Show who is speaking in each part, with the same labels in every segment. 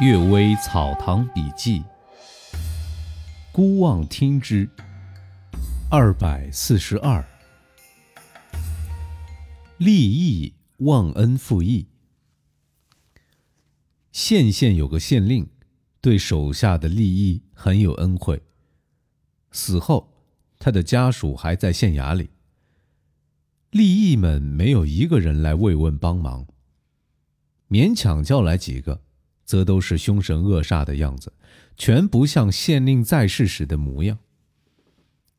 Speaker 1: 《岳微草堂笔记》，孤望听之，二百四十二。立义忘恩负义。县县有个县令，对手下的利益很有恩惠。死后，他的家属还在县衙里。利益们没有一个人来慰问帮忙，勉强叫来几个。则都是凶神恶煞的样子，全不像县令在世时的模样。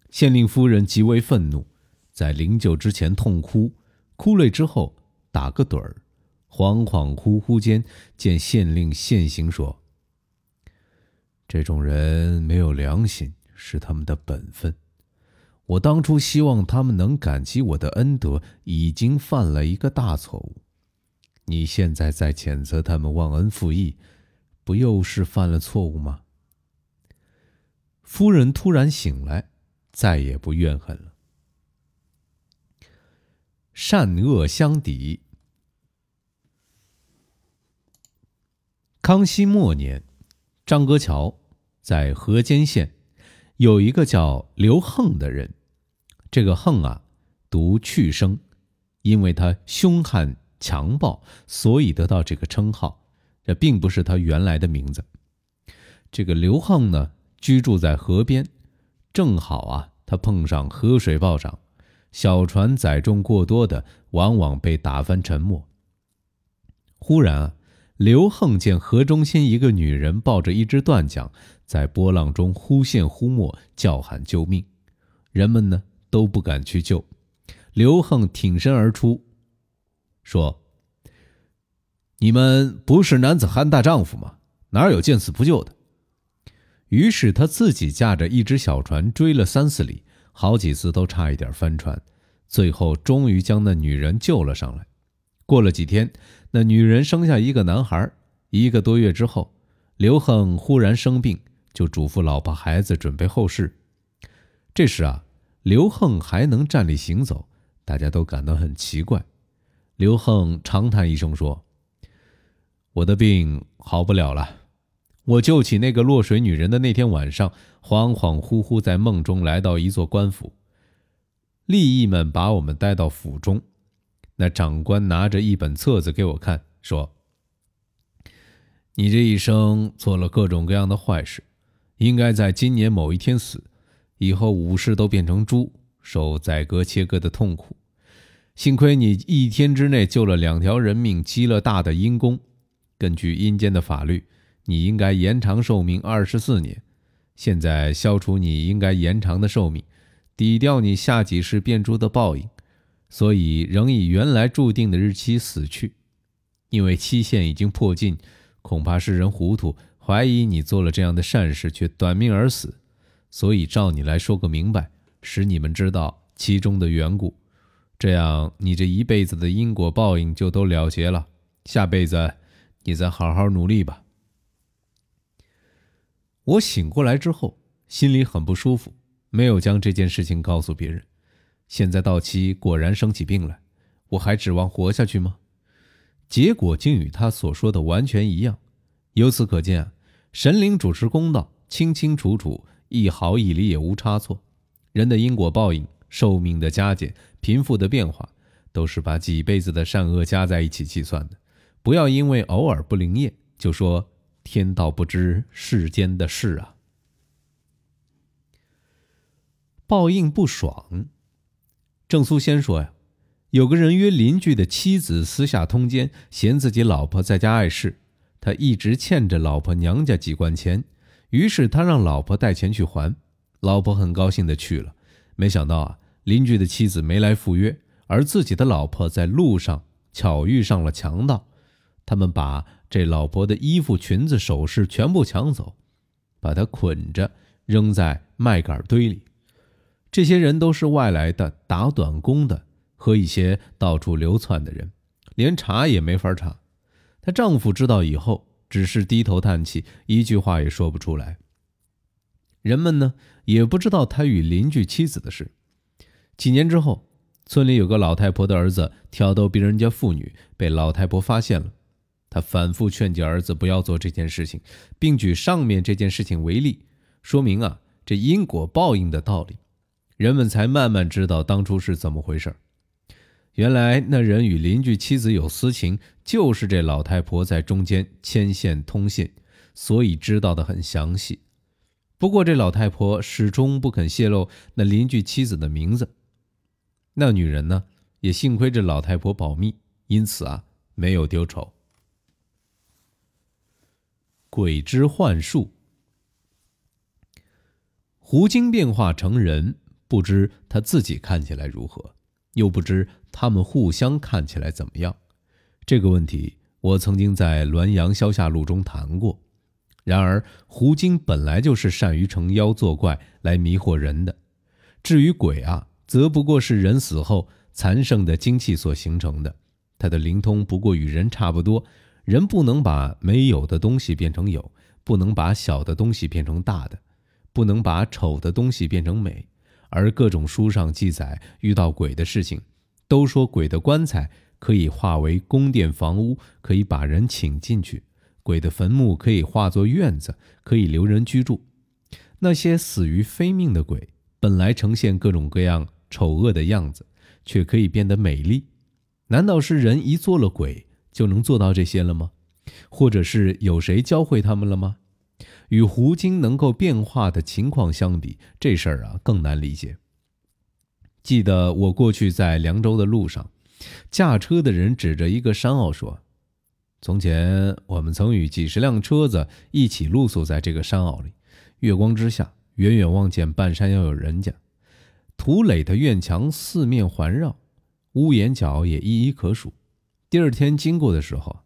Speaker 1: 县令夫人极为愤怒，在灵柩之前痛哭，哭累之后打个盹儿，恍恍惚惚间见县令现形，说：“这种人没有良心，是他们的本分。我当初希望他们能感激我的恩德，已经犯了一个大错误。”你现在在谴责他们忘恩负义，不又是犯了错误吗？夫人突然醒来，再也不怨恨了。善恶相抵。康熙末年，张阁桥在河间县有一个叫刘横的人，这个横啊，读去声，因为他凶悍。强暴，所以得到这个称号。这并不是他原来的名字。这个刘横呢，居住在河边，正好啊，他碰上河水暴涨，小船载重过多的，往往被打翻沉没。忽然啊，刘横见河中心一个女人抱着一只断桨，在波浪中忽现忽没，叫喊救命。人们呢都不敢去救。刘横挺身而出。说：“你们不是男子汉大丈夫吗？哪有见死不救的？”于是他自己驾着一只小船追了三四里，好几次都差一点翻船，最后终于将那女人救了上来。过了几天，那女人生下一个男孩。一个多月之后，刘恒忽然生病，就嘱咐老婆孩子准备后事。这时啊，刘恒还能站立行走，大家都感到很奇怪。刘恒长叹一声说：“我的病好不了了。我救起那个落水女人的那天晚上，恍恍惚惚在梦中来到一座官府。吏役们把我们带到府中，那长官拿着一本册子给我看，说：‘你这一生做了各种各样的坏事，应该在今年某一天死，以后五世都变成猪，受宰割切割的痛苦。’”幸亏你一天之内救了两条人命，积了大的阴功。根据阴间的法律，你应该延长寿命二十四年。现在消除你应该延长的寿命，抵掉你下几世变猪的报应，所以仍以原来注定的日期死去。因为期限已经迫近，恐怕世人糊涂，怀疑你做了这样的善事却短命而死，所以照你来说个明白，使你们知道其中的缘故。这样，你这一辈子的因果报应就都了结了。下辈子，你再好好努力吧。我醒过来之后，心里很不舒服，没有将这件事情告诉别人。现在到期果然生起病来，我还指望活下去吗？结果竟与他所说的完全一样。由此可见，神灵主持公道，清清楚楚，一毫一厘也无差错。人的因果报应。寿命的加减、贫富的变化，都是把几辈子的善恶加在一起计算的。不要因为偶尔不灵验，就说天道不知世间的事啊！报应不爽。郑苏先说呀，有个人约邻居的妻子私下通奸，嫌自己老婆在家碍事，他一直欠着老婆娘家几贯钱，于是他让老婆带钱去还，老婆很高兴的去了。没想到啊，邻居的妻子没来赴约，而自己的老婆在路上巧遇上了强盗，他们把这老婆的衣服、裙子、首饰全部抢走，把她捆着扔在麦秆堆里。这些人都是外来的打短工的和一些到处流窜的人，连查也没法查。她丈夫知道以后，只是低头叹气，一句话也说不出来。人们呢也不知道他与邻居妻子的事。几年之后，村里有个老太婆的儿子挑逗别人家妇女，被老太婆发现了。他反复劝诫儿子不要做这件事情，并举上面这件事情为例，说明啊这因果报应的道理，人们才慢慢知道当初是怎么回事原来那人与邻居妻子有私情，就是这老太婆在中间牵线通信，所以知道的很详细。不过这老太婆始终不肯泄露那邻居妻子的名字。那女人呢，也幸亏这老太婆保密，因此啊没有丢丑。鬼之幻术，胡精变化成人，不知他自己看起来如何。又不知他们互相看起来怎么样？这个问题我曾经在《滦阳消夏录》中谈过。然而，胡精本来就是善于成妖作怪来迷惑人的。至于鬼啊，则不过是人死后残剩的精气所形成的。它的灵通不过与人差不多。人不能把没有的东西变成有，不能把小的东西变成大的，不能把丑的东西变成美。而各种书上记载遇到鬼的事情，都说鬼的棺材可以化为宫殿房屋，可以把人请进去；鬼的坟墓可以化作院子，可以留人居住。那些死于非命的鬼，本来呈现各种各样丑恶的样子，却可以变得美丽。难道是人一做了鬼就能做到这些了吗？或者是有谁教会他们了吗？与胡精能够变化的情况相比，这事儿啊更难理解。记得我过去在凉州的路上，驾车的人指着一个山坳说：“从前我们曾与几十辆车子一起露宿在这个山坳里，月光之下，远远望见半山腰有人家，土垒的院墙四面环绕，屋檐角也一一可数。第二天经过的时候，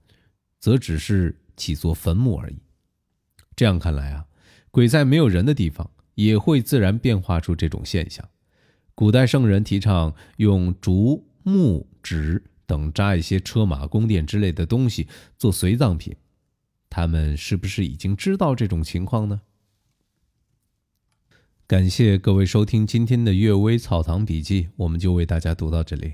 Speaker 1: 则只是几座坟墓而已。”这样看来啊，鬼在没有人的地方也会自然变化出这种现象。古代圣人提倡用竹、木、纸等扎一些车马、宫殿之类的东西做随葬品，他们是不是已经知道这种情况呢？感谢各位收听今天的《阅微草堂笔记》，我们就为大家读到这里。